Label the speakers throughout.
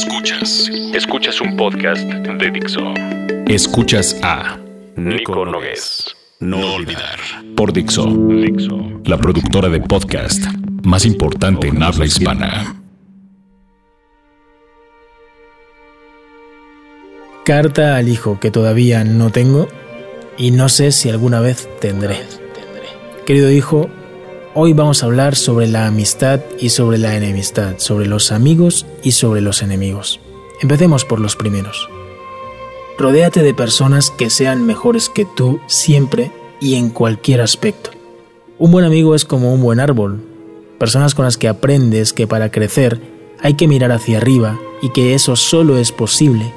Speaker 1: Escuchas. Escuchas un podcast de Dixo.
Speaker 2: Escuchas a
Speaker 1: Nico Nogués. No olvidar.
Speaker 2: por Dixo,
Speaker 1: Dixo.
Speaker 2: la productora de podcast más importante en habla hispana.
Speaker 3: Carta al hijo que todavía no tengo y no sé si alguna vez tendré. Querido hijo, hoy vamos a hablar sobre la amistad y sobre la enemistad, sobre los amigos y sobre los enemigos. Empecemos por los primeros. Rodéate de personas que sean mejores que tú siempre y en cualquier aspecto. Un buen amigo es como un buen árbol, personas con las que aprendes que para crecer hay que mirar hacia arriba y que eso solo es posible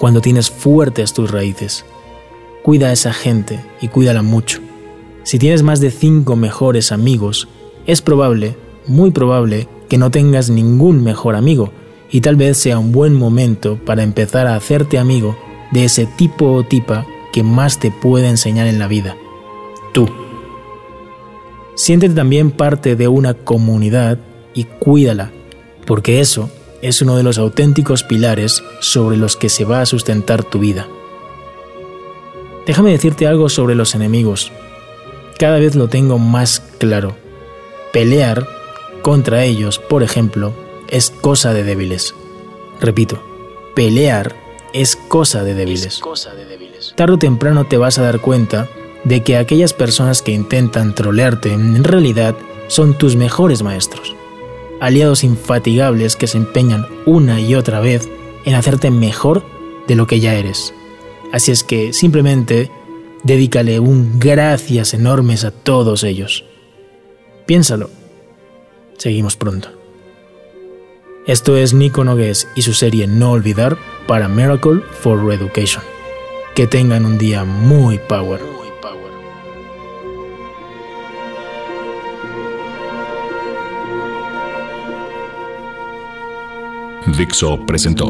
Speaker 3: cuando tienes fuertes tus raíces. Cuida a esa gente y cuídala mucho. Si tienes más de cinco mejores amigos, es probable, muy probable, que no tengas ningún mejor amigo y tal vez sea un buen momento para empezar a hacerte amigo de ese tipo o tipa que más te puede enseñar en la vida. Tú. Siéntete también parte de una comunidad y cuídala, porque eso es uno de los auténticos pilares sobre los que se va a sustentar tu vida. Déjame decirte algo sobre los enemigos. Cada vez lo tengo más claro. Pelear contra ellos, por ejemplo, es cosa de débiles. Repito, pelear es cosa de débiles. Tarde o temprano te vas a dar cuenta de que aquellas personas que intentan trolearte en realidad son tus mejores maestros. Aliados infatigables que se empeñan una y otra vez en hacerte mejor de lo que ya eres. Así es que simplemente dedícale un gracias enormes a todos ellos. Piénsalo. Seguimos pronto. Esto es Nico Nogués y su serie No Olvidar para Miracle for Reeducation. Que tengan un día muy power.
Speaker 2: Dixo presentó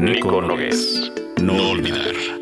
Speaker 1: Nico Nogués. No olvidar.